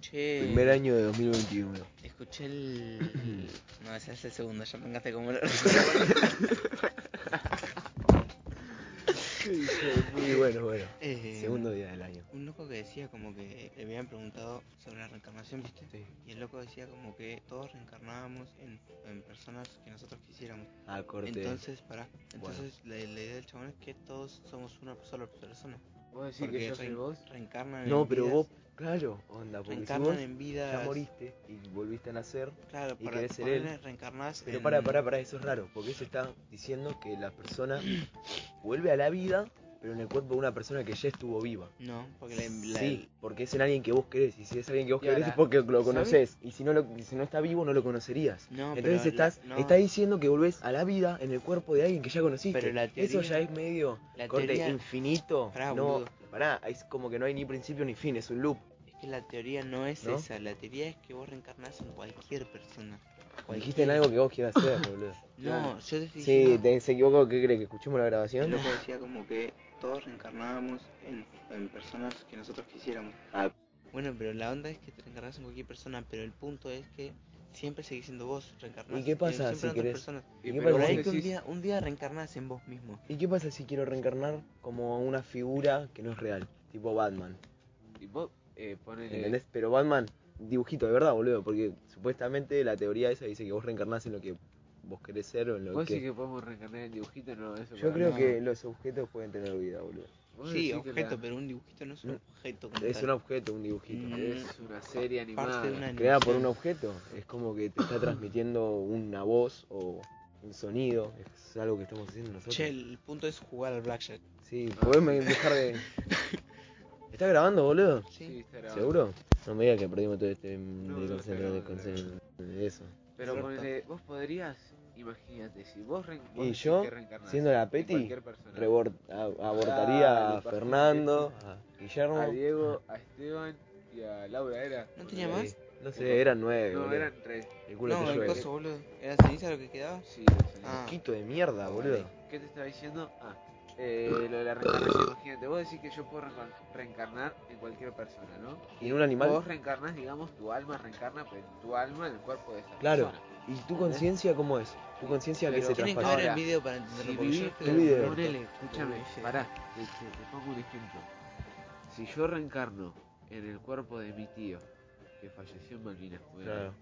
escuché. Primer año de 2021. Escuché el. no, ese es el segundo, ya me engaste como. lo- Y bueno, bueno. Eh, Segundo día del año. Un loco que decía como que le habían preguntado sobre la reencarnación, ¿viste? Sí. Y el loco decía como que todos reencarnábamos en, en personas que nosotros quisiéramos. Ah, corte. Entonces, pará. Entonces, la, la idea del chabón es que todos somos una sola persona. ¿Vos decís Porque que yo soy vos? reencarnan no, pero vidas- vos, claro, onda, porque si vos en vidas. ya moriste y volviste a nacer. Claro, y para querés ser él. reencarnás Pero en- para, para, para, eso es raro, porque eso está diciendo que la persona vuelve a la vida, pero en el cuerpo de una persona que ya estuvo viva. No, porque la, la- Sí, porque es en alguien que vos querés, y si es alguien que vos Y querés ahora, es porque lo conoces, y si no, lo, si no está vivo no lo conocerías. No, Entonces pero la- estás, no. está diciendo que volvés a la vida en el cuerpo de alguien que ya conociste. Pero la Eso teoría- ya es medio la corte teoría- infinito. Pará, no, pará, es como que no hay ni principio ni fin, es un loop. Que la teoría no es ¿No? esa, la teoría es que vos reencarnás en cualquier persona. Dijiste en algo que vos quieras hacer, boludo. No, yo te estoy Sí, te, se equivocó, ¿qué crees? ¿Que escuchemos la grabación? loco decía como que todos reencarnábamos en, en personas que nosotros quisiéramos. Ah. Bueno, pero la onda es que te reencarnás en cualquier persona, pero el punto es que siempre seguís siendo vos, reencarnás. ¿Y qué pasa siempre si en otras querés- personas. ¿Y qué pasa ahí que un día, un día reencarnás en vos mismo. ¿Y qué pasa si quiero reencarnar como una figura que no es real? Tipo Batman. Y vos, eh, ponele... ¿Entendés? Pero Batman, dibujito de verdad, boludo. Porque supuestamente la teoría esa dice que vos reencarnás en lo que vos querés ser o en lo ¿Vos que... decís que podemos reencarnar en dibujito? No, eso Yo creo que los objetos pueden tener vida, boludo. ¿Vos Sí, objeto, la- pero un dibujito no es un Mm. objeto. Es tal. un objeto, un dibujito. Mm. Es una serie animada. Una Creada por un objeto, es como que te está transmitiendo una voz o un sonido. Es algo que estamos haciendo nosotros. Che, el punto es jugar al blackjack. Sí, podés dejar de. ¿Está grabando, boludo? Sí. Sí, está grabado. ¿Seguro? No me digas que perdimos todo este No, de grabando, eso. Pero ponele, vos podrías, imagínate, si vos, vos Y yo, que siendo la Peti, cualquier persona, Rebor- a- abortaría Dale, a Fernando, a Guillermo. a Diego, a Esteban y a Laura era. ¿No tenía más? No sé, eran nueve, No, boludo. eran tres. El culo No, el llueve. coso, boludo. ¿Era ceniza lo que quedaba? Sí, no sé. Ah. Quito de mierda, boludo. ¿Qué te estaba diciendo? Ah, eh, lo de la reencarnación. Imagínate, vos decís que yo puedo reencar- reencarnar en cualquier persona, ¿no? ¿Y en un animal? Vos reencarnas, digamos, tu alma reencarna, pero tu alma en el cuerpo de esa Claro. persona. ¿Y tu conciencia cómo es? ¿Tu conciencia que se Tienen que traspasa? ver el video para entenderlo. Si ponele, escúchame, pará, te, te- te pongo un ejemplo. Si yo reencarno en el cuerpo de mi tío, que falleció en Malvinas, Claro.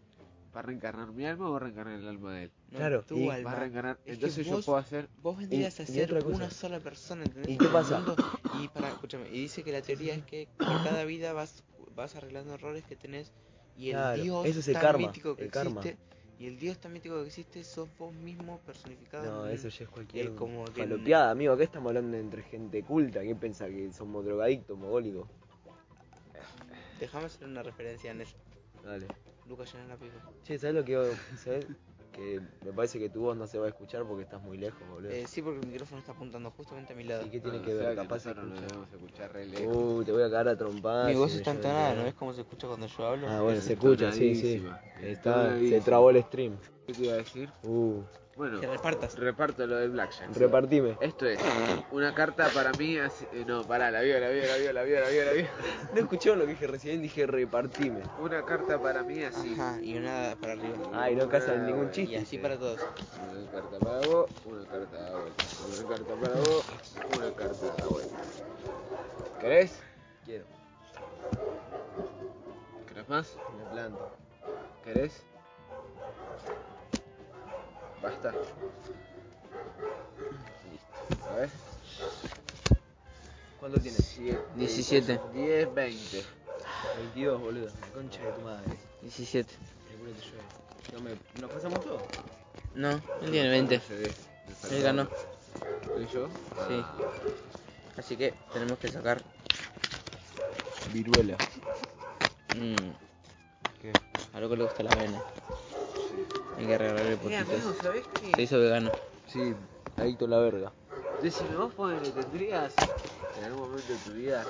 ¿Va a reencarnar mi alma o va a reencarnar el alma de él? No, Claro, tu y Va a alma. reencarnar, entonces yo puedo hacer... Vos vendrías Y- a ser una sola persona, ¿entendés? ¿Y qué pasa? Y para, escúchame, y dice que la teoría es que por cada vida vas, vas arreglando errores que tenés y el Claro, dios eso es el tan karma, mítico que el karma. existe y el dios tan mítico que existe sos vos mismo personificado. No, en- eso ya es cualquier como que- falopeada, amigo. Acá estamos hablando entre gente culta. ¿Qué piensa que somos drogadictos, mogólicos? Déjame hacer una referencia en eso. Dale. Lucas llena la pipa. Che, ¿sabes lo que ¿sabes? Que me parece que tu voz no se va a escuchar porque estás muy lejos, boludo. Eh, sí, porque el micrófono está apuntando justamente a mi lado. ¿Y qué tiene No, que ver? Capaz se nosotros nos debemos escuchar re lejos. Uh, te voy a cagar a trompadas. Mi voz está entonada, ¿no ves cómo se escucha cuando yo hablo? Ah, bueno, Es se escucha, sí, sí. Está, se trabó el stream. ¿Qué te iba a decir? Uh, Bueno, Que repartas. reparto lo del Blackjack. repartime. Esto es una carta para mí. así- eh, no, pará, la vio, la vio, la vio, la vio, la vio, la vio. No escuchó lo que dije recién, dije repartime. Una carta para mí así. Ajá, y una para arriba. Ay, no casa Ah, ningún chiste. Y así para todos. Una carta para vos, una carta a vuelta. Una carta para vos, una carta a vuelta. ¿Querés? Quiero. ¿Querés más? Me planto. ¿Querés? Basta. Listo. A ver. ¿Cuánto tienes? Siete, 17. 10, 20. 22, boludo. La concha de tu madre. 17. El culo te llueve. No me... ¿Nos pasamos todo? No, él tiene 20. Él ganó. ¿Y yo? Sí. Ah, Así que tenemos que sacar. Viruela. Mmm, ¿Qué? a lo que le gusta la avena. Hay que regalarle Eh, amigo, poquitos. ¿sabés Se hizo vegano. Sí, adicto a la verga. Decime, vos ponele, tendrías en algún momento de tu vida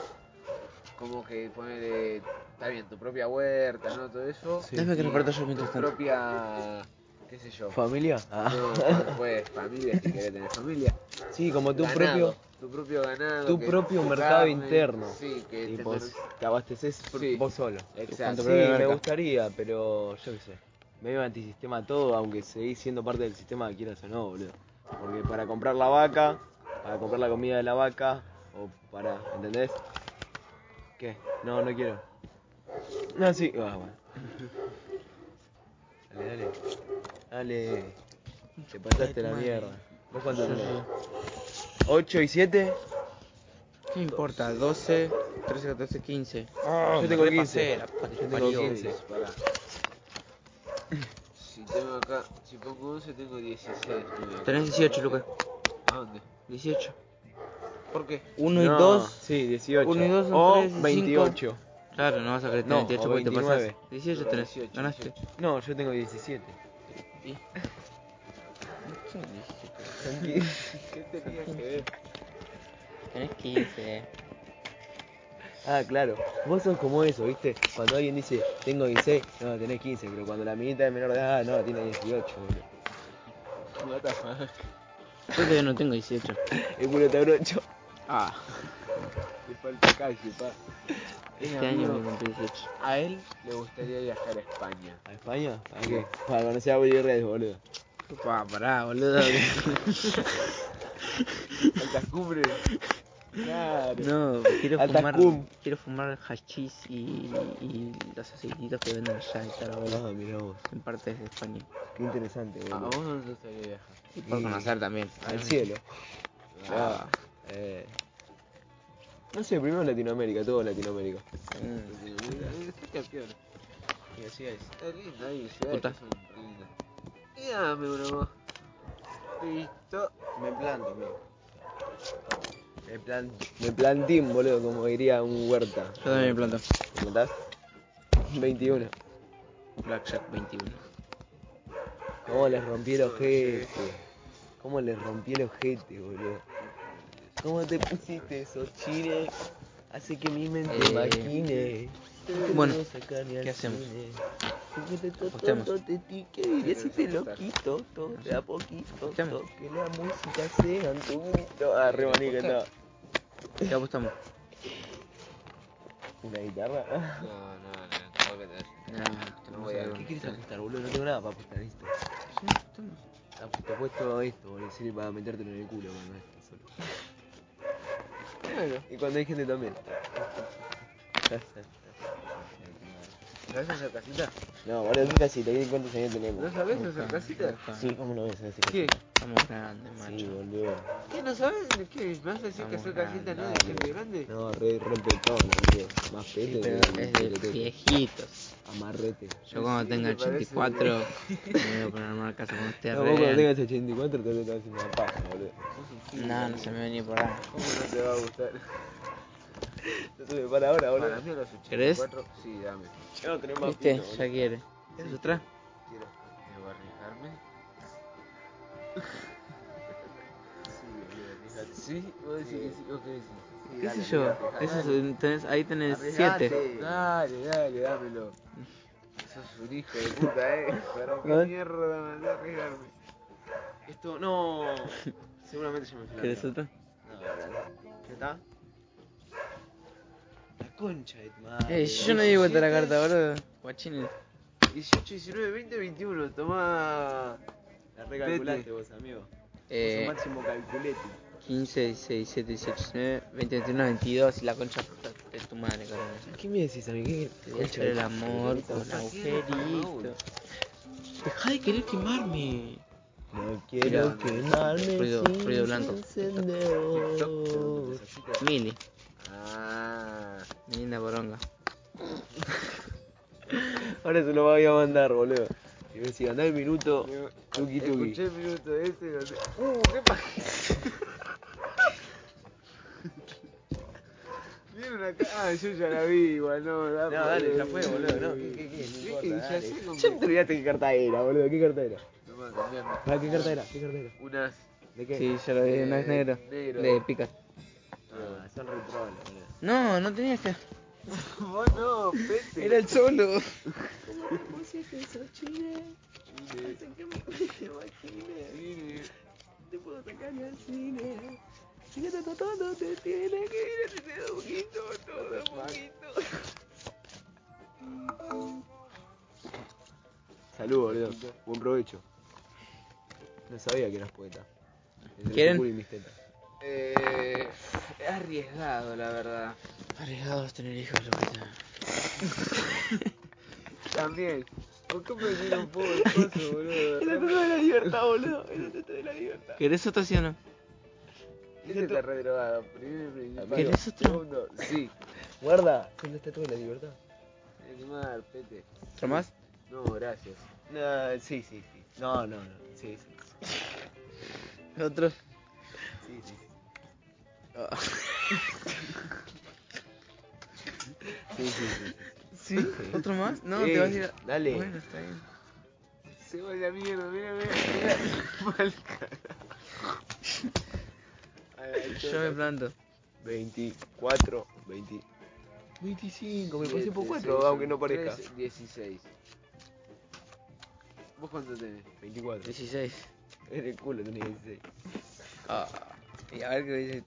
como que ponele, está bien, tu propia huerta, ¿no? Todo eso. Sí. Déjame que reparta yo tu mientras tanto. propia, qué sé yo. ¿Familia? Ah. No, pues familia, si querés tener familia. Sí, como tu Ganado. propio. tu propio ganado. Tu que- propio tu mercado carne, interno. Sí, que te Tipo, mer- te abasteces por- Sí. vos solo. Exacto. Sí, propia me gustaría, pero yo qué sé. Medio antisistema todo, aunque seguís siendo parte del sistema, quieras o no, boludo. Porque para comprar la vaca, para comprar la comida de la vaca, o para, ¿entendés? ¿Qué? No, no quiero. No, sí, ah, bueno. Dale, dale. Dale. Te pasaste la mierda. ¿Vos cuánto tenés? 8 y 7? ¿Qué importa? 12, 13, 14, 15. Yo tengo 15. La puta que Yo tengo parió. 15. Pará. Tengo acá, si pongo 11 tengo 16. mira. Tenés 18, Lucas. ¿A dónde? 18. ¿Por qué? 1 y No, 2. Sí, 18. Uno y dos son o tres y cinco. 28. Claro, no vas a querer No, tener 28 o porque te 29. pasás. 18 No, tenés. 18, Ganaste. 18. No, yo tengo 17. Y- ¿Qué tenía que ver? Tenés 15. Ah, claro. Vos sos como eso, ¿viste? Cuando alguien dice, tengo 16, no, tenés 15. Pero cuando la minita es menor de edad, no, tiene 18, boludo. What the fuck? Yo todavía no tengo 18. El culo te abrocho. Ah, Le falta calle, pa. este año me cumplí 18. A él le gustaría viajar a España. ¿A España? ¿Para qué? Para conocer a Willy Redes, boludo. Pa, pará, boludo. Altas cumbres. Claro. No, quiero Alta fumar, cum. quiero fumar hachís y, y los aceititos que venden allá y tal, boludo, Ah, mirá vos. en partes de España. Qué interesante, ¿A boludo. vos no te gustaría viajar? Y por conocer también. Al cielo. Ah. Ah, eh. No sé, primero Latinoamérica, todo Latinoamérica. Mm. Está campeón. Y así es. Está lindo, ciudades que son lindas. Y dame más. Listo. Me planto, amigo. Me, plan, me plantín, boludo, como diría un huerta. Yo también me planto. ¿Te plantás? 21. Blackjack 21. ¿Cómo les rompí el ojete? ¿Cómo les rompí el ojete, boludo? ¿Cómo te pusiste esos chines? Hace que mi mente Eh, maquine. bueno, ¿qué hacemos? cine. ¿Qué dirías si te lo quito? To- De a poquito, que la música sea en tu grito. Ah, re no. ¿Qué apostamos? ¿Una guitarra? No, no, no, tengo que tener. No, No voy a- ¿Qué quieres apostar, boludo? No tengo nada para apostar, ¿viste? Te apuesto esto, boludo, sirve para metértelo en el culo cuando estés solo. Bueno, Y cuando hay gente también. ¿Sabes hacer casita? No, boludo, ¿qué casita? ¿Qué cuántos años tenemos? ¿No sabes hacer casita? Sí, ¿cómo no ves ese ¿Qué? Estamos grandes, Sí, macho. boludo. ¿Qué no sabes? ¿Qué? ¿Me vas a decir que hacer casita no es gente grande? No, re, re petón, boludo. Más Sí, pete pero es de viejitos. Amarrete. Yo cuando Sí, tenga me parece 84 me voy a poner a armar casa con ustedes. No, vos cuando tengas 84 te vas a hacer una paja, boludo. No, no se me venía por ahí. ¿Cómo no te va a gustar? No para ahora, boludo. Para mí a los ¿Querés? 84, sí, dame. No, tenés más ¿Viste? Ya quiere. ¿Quieres otra? Quiero. ¿Debo arriesgarme? sí. ¿Sí? ¿Vos decís que sí? ¿Vos qué decís? Sí, ¿Qué dale, sé yo? arriesgate. Ese es Dale. un- tenés- ahí tenés Arriesgate. 7. Dale, dale, dámelo. Sos un hijo de puta, eh. ¿Para qué mierda me hace arriesgarme? Esto, no. Seguramente yo me fui ¿Quieres otra? No. ¿Ya está? Concha de madre. Eh, yo no di vuelta la 17. carta, boludo. Guachines. 18, 19, 20, 21. Tomá. La recalculaste vos, amigo. Eh, máximo calculete. 15, 16, 17, 18, 19, 20, 21, 22 y la concha de tu madre, cabrón. ¿Qué me decís, amigo? ¿Qué Te voy a hacer el amor con agujerito. Deja de querer quemarme. No quiero Mira, quemarme ruido- sin ruido blanco. Mili, Ah. Mi linda poronga. Ahora se lo voy a mandar, boludo. Y me decía, andá el minuto. Tuki tuki. Escuché el minuto ese. No sé. Uh, ¿qué pasa? Vieron acá. Ah, yo ya la vi, igual, no. No, dale, ya fue, boludo. No, ¿qué, qué, qué? No ¿Qué? importa, Ya dale. sé con Ya qué- te olvidaste qué carta era, boludo. ¿Qué carta era? No me cambiarme. Ah, ¿Qué carta era? ¿Qué carta era? Unas. ¿De qué? Sí, ya lo vi, no es negro. Negro. De pica. Ah, son retroles, boludo. No, no tenías que. Vos no, pete. Era el solo. Cine. Cine. Te puedo sacar al cine. Todo, todo te tiene que ir a poquito, todo a poquito. Salud, boludo. Buen provecho. No sabía que eras poeta. Desde ¿Quieren? culo y mis tetas. Eh, arriesgado, la verdad. Arriesgados tener hijos, lo que sea. También. ¿Por qué me un poco el coso, boludo? El otro de la libertad, boludo. El otro de la libertad. ¿Querés otro sí o no? Ese está re drogado. ¿Querés otro? Segundo, Sí. Guarda, ¿dónde está toda la libertad? Es más, pete. ¿Otro más? No, gracias. No, sí, sí, sí. No, no, no. Sí, sí. ¿Otro? Sí, sí. Sí, sí, sí. ¿Sí? ¿Otro más? No, Eh, te vas a ir a... dale. Bueno, está bien. Se va la mierda, mira, mira. mira. Mal Yo me planto. 24, 20. 25, me pasé por 4, 16, aunque no parezca. 13, 16. ¿Vos cuánto tenés? 24. 16. En el culo tenía 16. Ah. Y a ver qué dice.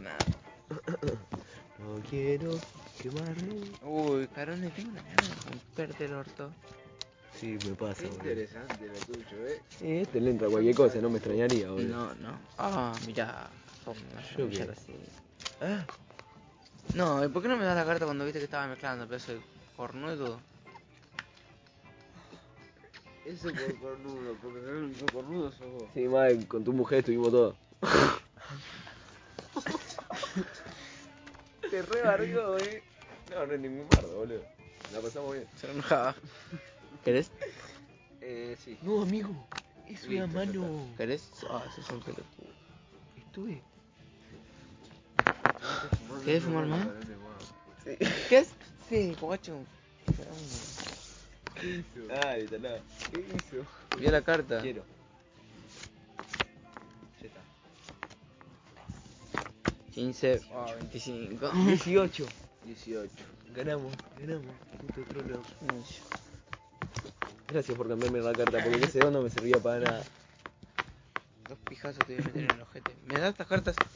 Nada. No quiero quemarme. Uy, carones, tengo una gana de romperte el orto. Sí, me pasa, Qué interesante lo tuyo, eh. Sí, este le entra cualquier cosa, no me extrañaría, boludo. No, no. Ah, mirá. ¿Cómo me vas a Yo pillar qué. así? Ah, No, ¿y por qué no me das la carta cuando viste que estaba mezclando? Pedazo de cornudo. Eso por cornudo, porque el único cornudo sos vos. sí, mal, con tu mujer estuvimos todos. Te rebargó, eh. No, no es ningún bardo, boludo. La pasamos bien. Se enojaba. ¿Querés? Eh, sí. No, amigo. Es una Listo, ya mano. ¿Querés? Ah, ese es un pelotudo. Estuve. ¿Querés fumar más? Sí. ¿Qué es? Sí, guacho. ¿Qué hizo? Dale, talá. ¿Qué hizo? Vio la carta. Quiero. 15, ah, 25. 18. 18. Ganamos, ganamos. Puto trolo. Gracias por cambiarme la carta, porque ese dos no me servía para nada. Dos pijazos te voy a meter en el ojete. ¿Me das estas cartas?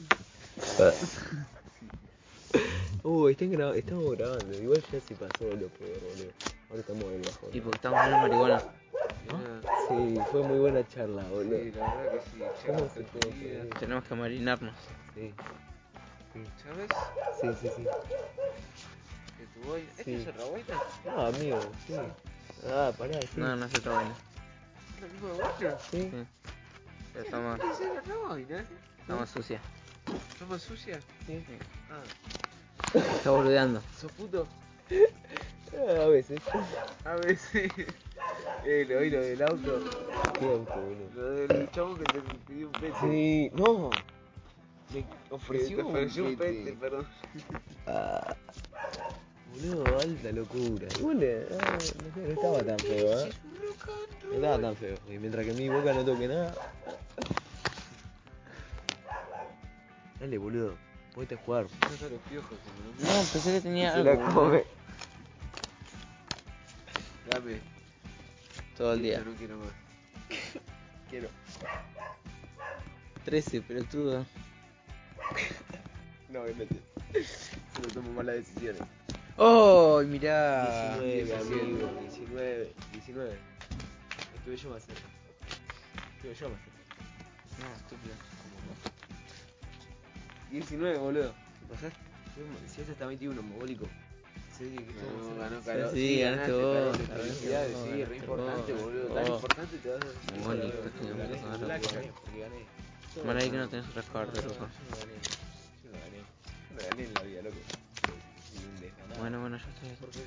Uh, están gra- estamos grabando. Igual ya se pasó lo peor, boludo. Ahora estamos en el bajo. Y porque estamos en marihuana. Sí, fue muy buena charla, boludo. Sí, la verdad que sí. Tenemos que marinarnos. Sí, ¿Sabes? sí, sí, sí. Que tu boina. ¿Este Sí. es otra boina? No, amigo, sí. Ah, pará, sí. No, no es otra vaina. ¿La misma boina? Sí. Sí. Pero está más, Esa es otra boina. está más sucia. ¿Está más sucia? Sí. Ah. Está boludeando. ¿Sos puto? Ah, a veces. A veces. Eh, lo oí lo del auto. Qué auto, boludo. Lo del chabón que te pidió un pete. Sí, no. Me Que ofreció, te ofreció un pete. perdón. Ah. Boludo, alta locura. Igual, eh, ah, no, estaba tan feo, ¿eh? No estaba tan feo. Y mientras que mi boca no toque nada. Dale, boludo. Ponete a jugar. No pensé que tenía algo. la come. Dame. Todo el día. No quiero más. Quiero. 13, pelotudo. No. Se lo tomo malas decisiones. ¡Oh! Mirá. 19, amigo. 19. 19. Estuve yo más cerca. Estuve yo más cerca. No, estúpido. 19, boludo. ¿Qué pasás? Si ese está 21, mogólico. Sí, que No, ganó Caro. Sí, Sí, ganaste vos, Felicidades, sí, re importante, boludo. Tan vos. importante te vas a Porque sí, gané, Mal ahí que no tenés otras No, cartas, no, loco. Yo no gané. Yo no gané. Yo no gané en la vida, loco. Soy un desganado. Bueno, bueno, ya estoy. ¿Por qué?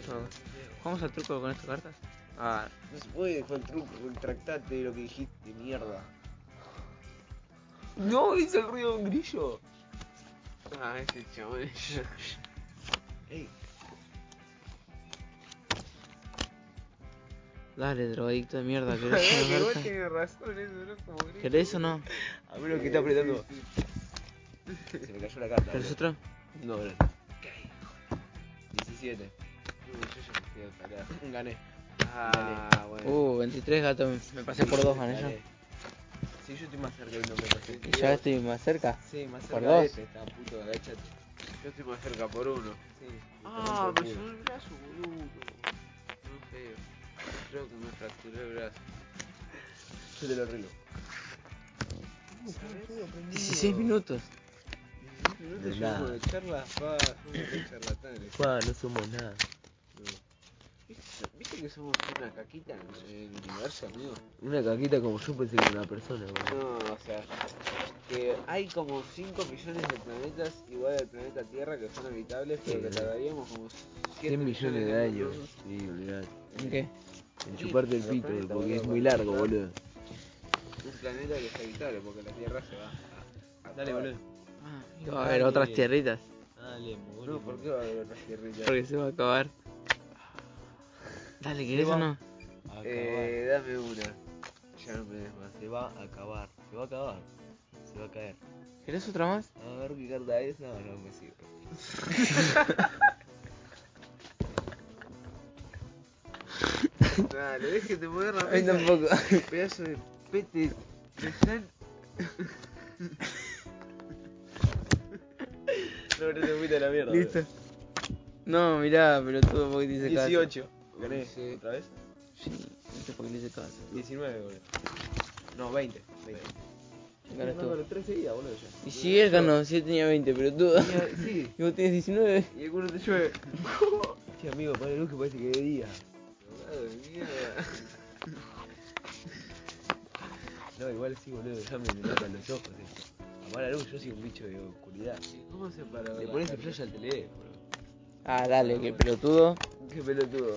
Eso. ¿Jugamos al truco con estas cartas? Ah, No se puede, fue el truco, retractate de lo que dijiste, mierda. No, hizo el ruido de un grillo. Ah, este chabón. Ey, dale, drogadicto de mierda, ¿querés que una vos carta? tenés razón, eso no como. ¿Querés o no? a lo que está apretando. Se me cayó la carta. ¿Querés otro? No, gracias. 17. No, yo ya me fui al carajo. Gané. Ah, bueno. Uh, 23 gato, me pasé por dos, gané yo. Sí, yo estoy más cerca y no me pasé. Y ya estoy más cerca. Sí, más ¿Por cerca de dos? este, está puto, agachate. Yo estoy más cerca por uno. Sí. Ah, por me sonó el brazo, boludo. Creo que me fracturé el brazo. Yo te lo arreglo. 16 minutos. 16 minutos De llevamos nada. de charla, pa, somos charlatanes. Juan, no somos nada. ¿Viste, viste que somos una caquita en el universo, amigo? Una caquita como yo pensé que era una persona, boludo. No, o sea, que hay como 5 millones de planetas igual al planeta Tierra que son habitables, pero que tardaríamos como 7 100 millones de años. Sí, olvidate. ¿En qué? En chuparte el pito, porque es boludo, muy largo, boludo. Un planeta que es habitable porque la Tierra se va a. a Dale, boludo. Ah, va a haber otras tierritas. Dale, No, ¿por qué va a haber otras tierritas? Porque se va a acabar. Dale, ¿querés o no? Acabar. Eh, dame una. Ya no me des más. Se va a acabar. Se va a acabar. Se va a caer. ¿Querés otra más? A ver qué carta es. No, no me sirve. Dale, déjate mover la mí tampoco. Pedazo de pete de san. No, no te fuiste a la mierda. Listo. No, mirá, pero todo porque te hice caso. 18. ¿Gané? Sí. ¿Otra vez? Sí, viste porque le hice caso. 19, boludo. No, 20. 20. Ganas tú. No, 3 seguidas, boludo, ya. Y si él ganó, si él tenía 20, pero tú. Sí. Y vos tienes 19. Y alguno te llueve. Che, amigo, para luz que parece que de día. No, igual sí, boludo, ya me, matan los ojos esto. Apaga la luz, yo soy un bicho de oscuridad. ¿Y ¿Cómo se para? Le pones el flash al teléfono. Ah, dale, que pelotudo. Qué pelotudo.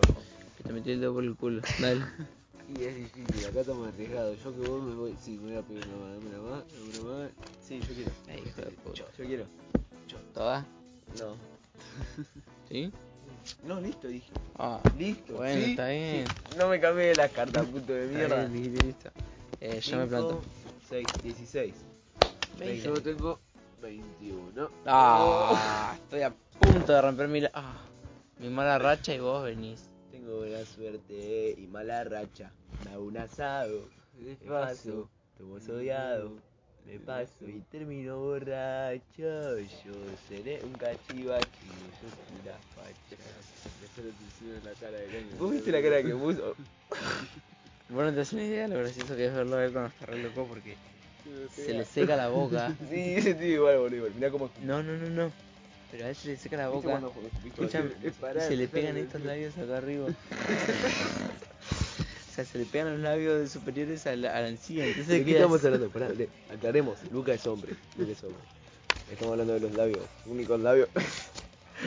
Que te metí el dedo por el culo. Dale. Y es difícil, acá estamos arriesgados. Yo que vos me voy. Sí, me voy a pedir una más, dame una más, dame una más. Sí, yo quiero. Ay, hijo de puta. Yo quiero. ¿Toda? No. ¿Sí? No, listo, dije. Ah, Listo. bueno, ¿sí? está bien. Sí. No me cambié las cartas, puto de Está mierda. bien, dijiste listo. Eh, ya me planto. 6, 16. Veinte. Yo tengo 21. Ah, estoy a punto de romper mi, la- ah, mi mala racha y vos venís. Tengo buena suerte y mala racha. Me hago un asado. Me paso. Tomo odiado. Me paso y termino borracho. Yo seré un cachivache. Yo soy la facha. Después te enseño la cara de caño. ¿Vos viste la cara que puso? Vos no te das una idea de lo gracioso que es verlo a él cuando está re loco porque se le seca la boca. Sí, ese tío igual, boludo. igual. Mirá cómo. No, no, no, no. Pero a él se le seca la ¿Viste boca. cuando viste Escuchame, Es y parar, se le pegan estos es- labios acá arriba. Sea, se le pegan los labios superiores a la, a la encía. Entonces ¿De qué estamos hablando? Pará, de- aclaremos. Luca es hombre. Luca es hombre. Estamos hablando de los labios. Únicos labios.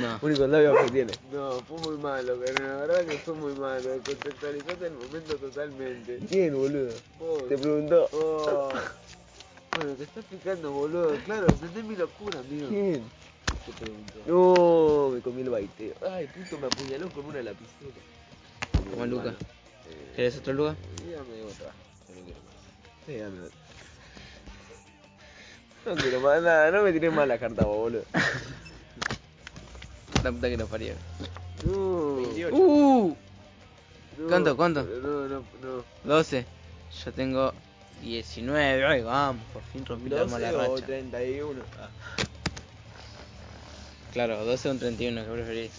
No. Únicos labios que tiene. No, fue muy malo, pero la verdad que fue muy malo. Contextualizaste el momento totalmente. ¿Quién, boludo? Te preguntó. Oh. Bueno, te está explicando, boludo. Claro, entendés mi locura, amigo. ¿Quién? Te pregunto. No, me comí el baiteo. Ay, puto, me apuñaló con una lapicera. Como Luca. Eh, ¿Querés otro lugar? dígame otra. Yo no quiero más. Sí, dame otra. No quiero más nada, no me tirés más la carta, vos, boludo. La puta que nos parió. 28. ¡Uh! no, ¿Cuánto, cuánto? No, no, no. 12. Yo tengo 19. Ay, vamos, por fin rompí la 12 o racha. 31. Ah, Claro, 12 o un 31, ¿qué preferís?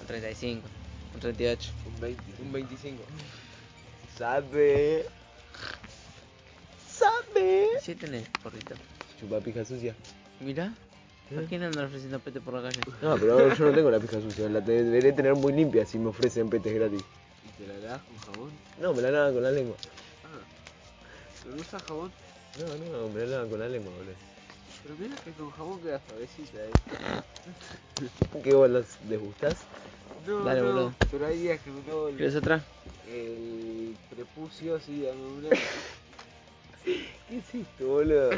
Un 35, un 38. Un 20. un 25. Sabe. Sabe. ¿Sí tenés, porrito? Chupa pija sucia. Mirá. ¿Por qué no andan ofreciendo pete por la calle? No, pero yo no tengo la pija sucia. La te- deberé tener muy limpia si me ofrecen petes gratis. ¿Y te la lavas con jabón? No, me la lavan con la lengua. Ah. ¿Pero no usas jabón? No, no, me la lavan con la lengua, boludo. Pero mira que con jabón queda suavecita, eh. ¿Qué vos las desgustás? No, Dale, no, boludo. pero hay días que me cago el, ¿Quieres otra? El prepucio, sí, dame una. ¿Qué es esto, boludo?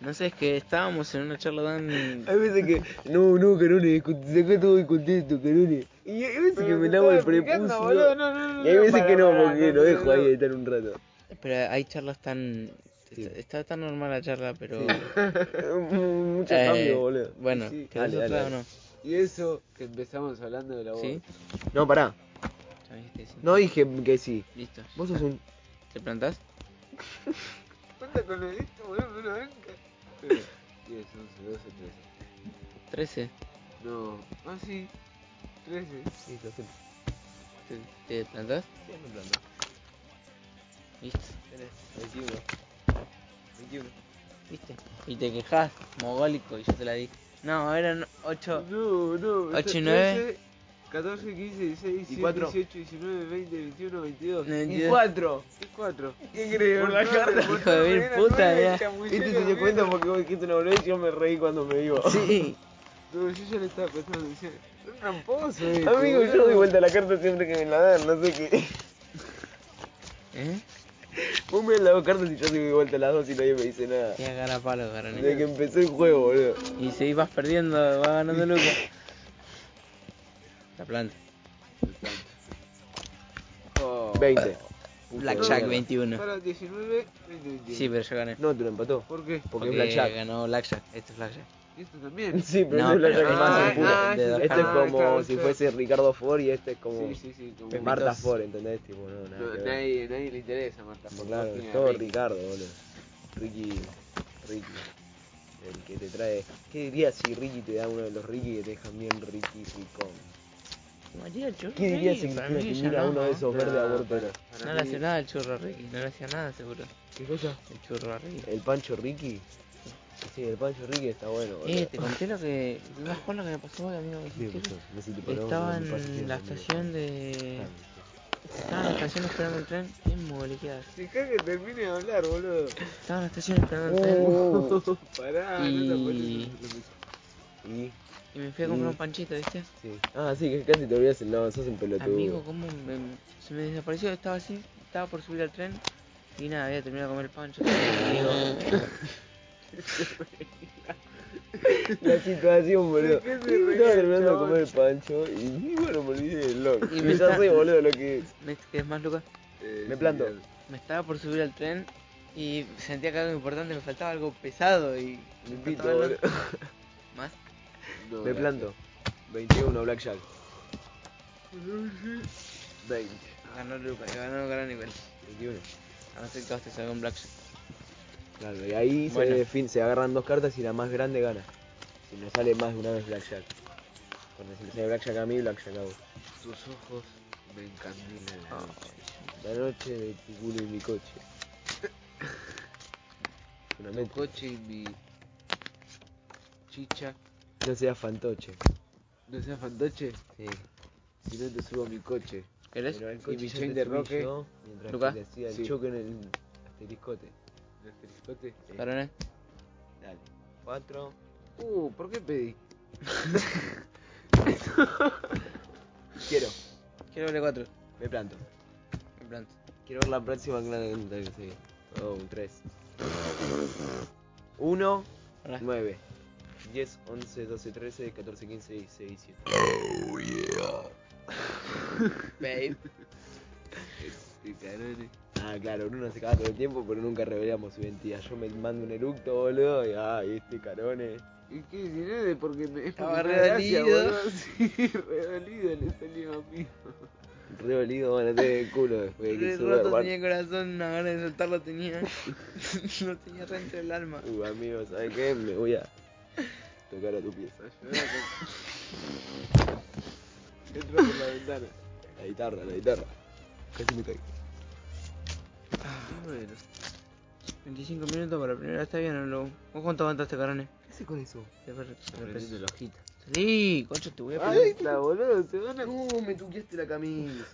No sé, es que estábamos en una charla tan... hay veces que. No, no, Carone, saca todo el contexto, Carone. Y hay veces que me lavo el prepucio. boludo, no, no, no, y hay veces para, que no, para, porque no, lo no, dejo no. ahí editar un rato. Pero hay charlas tan... Sí. Está, está tan normal la charla, pero... Mucho Eh, cambio, boludo. Bueno, Sí, ¿querés dale, dale, o no? Y eso que empezamos hablando de la voz. ¿Sí? No, pará. Ya que sí. No dije que sí. Listo. Vos sos un. ¿Te plantás? cuenta con el esto, boludo, lo banca. 10, 11, 12, 13. 13. No, ah, sí. 13. Sí, lo sé. ¿Te, te plantás? Sí, me planto. ¿Viste? Tenés 21. 21. ¿Viste? Y te quejas, mogólico, y yo te la di. No, eran 8. No, no. 8 y 9. 13, 14, 15, 16, 17, cuatro. 18, 19, 20, 21, 22. Y 4. Y 4. ¿Qué crees? La carta. Hijo de mil puta, ya. Este se dio cuenta porque vos dijiste una boludez y yo me reí cuando me iba. Sí. No, yo ya le estaba pensando, decía, es tramposo, eh. Amigo, yo doy vuelta la carta siempre que me la dan, no sé qué. ¿Eh? Vos me das las dos cartas y yo doy vuelta las dos y nadie me dice nada. Te agarra palo, Desde que empezó el juego, boludo. Y si vas perdiendo, vas ganando lucas. La planta. Oh. 20. Blackjack mierda. 21. Para 19, 20, 21. Sí, pero yo gané. No, te lo empató. ¿Por qué? Porque es Blackjack. ganó Blackjack. Esto es Blackjack. Y esto también. Sí, pero No, ese es pero Blackjack es más de- en puro. de dos Este es cartas. como claro, si claro. fuese Ricardo Ford y este es como Sí, sí, sí. Como... Marta Dos. Ford, ¿entendés? Tipo, no, nada No, nadie, nadie le interesa Marta Como Ford, Claro, es a todo Ricky. Ricardo, boludo. Ricky, Ricky. El que te trae. ¿Qué dirías si Ricky te da uno de los Ricky que te dejan bien Ricky Ricón? María el churro. ¿Qué dirías si mira no. uno de esos verdes aborteros? No le hacía nada el churro a Ricky. No le hacía nada, seguro. ¿Qué cosa? El churro Ricky. ¿El Pancho Ricky? Sí, el Pancho Ricky está bueno, boludo. Eh, te conté lo que. ¿No con lo que me pasó hoy, amigo? Pues, Estaba en la amigo. estación de. Ah, Estaba en la estación esperando el tren. Bien moliqueada. Dejá que termine de hablar, boludo. Estaba en la estación esperando el tren. Uh, Pará, Y- no te y, Y me fui a comprar un panchito, ¿viste? sí. Ah, sí, que casi te olvidas el no, sos un pelotudo. Amigo, ¿cómo me- se me desapareció? Estaba así, estaba por subir al tren. Y nada, había terminado de comer el pancho. Amigo. La situación, boludo. ¿De qué se reía, Estaba terminando de comer el pancho y, y bueno, me olvidé del loco. Y me me está- sé, boludo, lo que es. ¿Me querés más, Lucas? Eh, Me planto. Me estaba por subir al tren y sentía que algo importante me faltaba algo pesado y. Me me pito, faltaba boludo. algo Más. No, Me gracias. planto. 21, Blackjack. 20. Ganó Lucas, ganó Gran Nivel. 21. A no ser que te salga un Blackjack. Claro, y ahí Bueno. se, define, se agarran dos cartas y la más grande gana. Si no sale más de una vez Blackjack. Cuando se me sale Blackjack a mí, Blackjack a vos. Tus ojos me encandilan la noche. La noche de tu culo y mi coche. Tu coche y mi chicha. No seas fantoche. ¿No seas fantoche? Sí. Si no te subo a mi coche. ¿Querés? Pero Y mi chain de roque. yo, mientras Luca. que le hacía el Sí. choque en el asteriscote. ¿El feliscote? Sí. Dale. 4. Uh, ¿por qué pedí? Quiero. Quiero doble 4. Me planto. Me planto. Quiero ver la próxima gran que sigue. Oh, un 3. 1, Hola. 9. 10, 11, 12, 13, 14, 15, 16, 17. Babe. Este carone. Ah, claro, Bruno se caga todo el tiempo, pero nunca revelamos su identidad. Yo me mando un eructo, boludo, y ah, y este carone. ¿Y qué? Si no es porque me, es Estaba porque gracia, redolido. boludo. Sí, redolido le salió a mí. Re dolido, bueno, te el culo después de rato Juan. tenía corazón, una gana de soltarlo tenía. lo tenía dentro del alma. Uh, amigo, ¿sabes qué? Me voy a tocar a tu pieza. Entra por la ventana. La guitarra, la guitarra. Casi me caigo. Bueno. 25 minutos para la primera, está bien, ¿no? ¿Vos cuánto aguantaste, carone? ¿Qué haces con eso? Aprendiendo la hojita. Salí, concho, te voy a Ahí pegar. está, boludo. Se van a... No, me tuqueaste la camisa.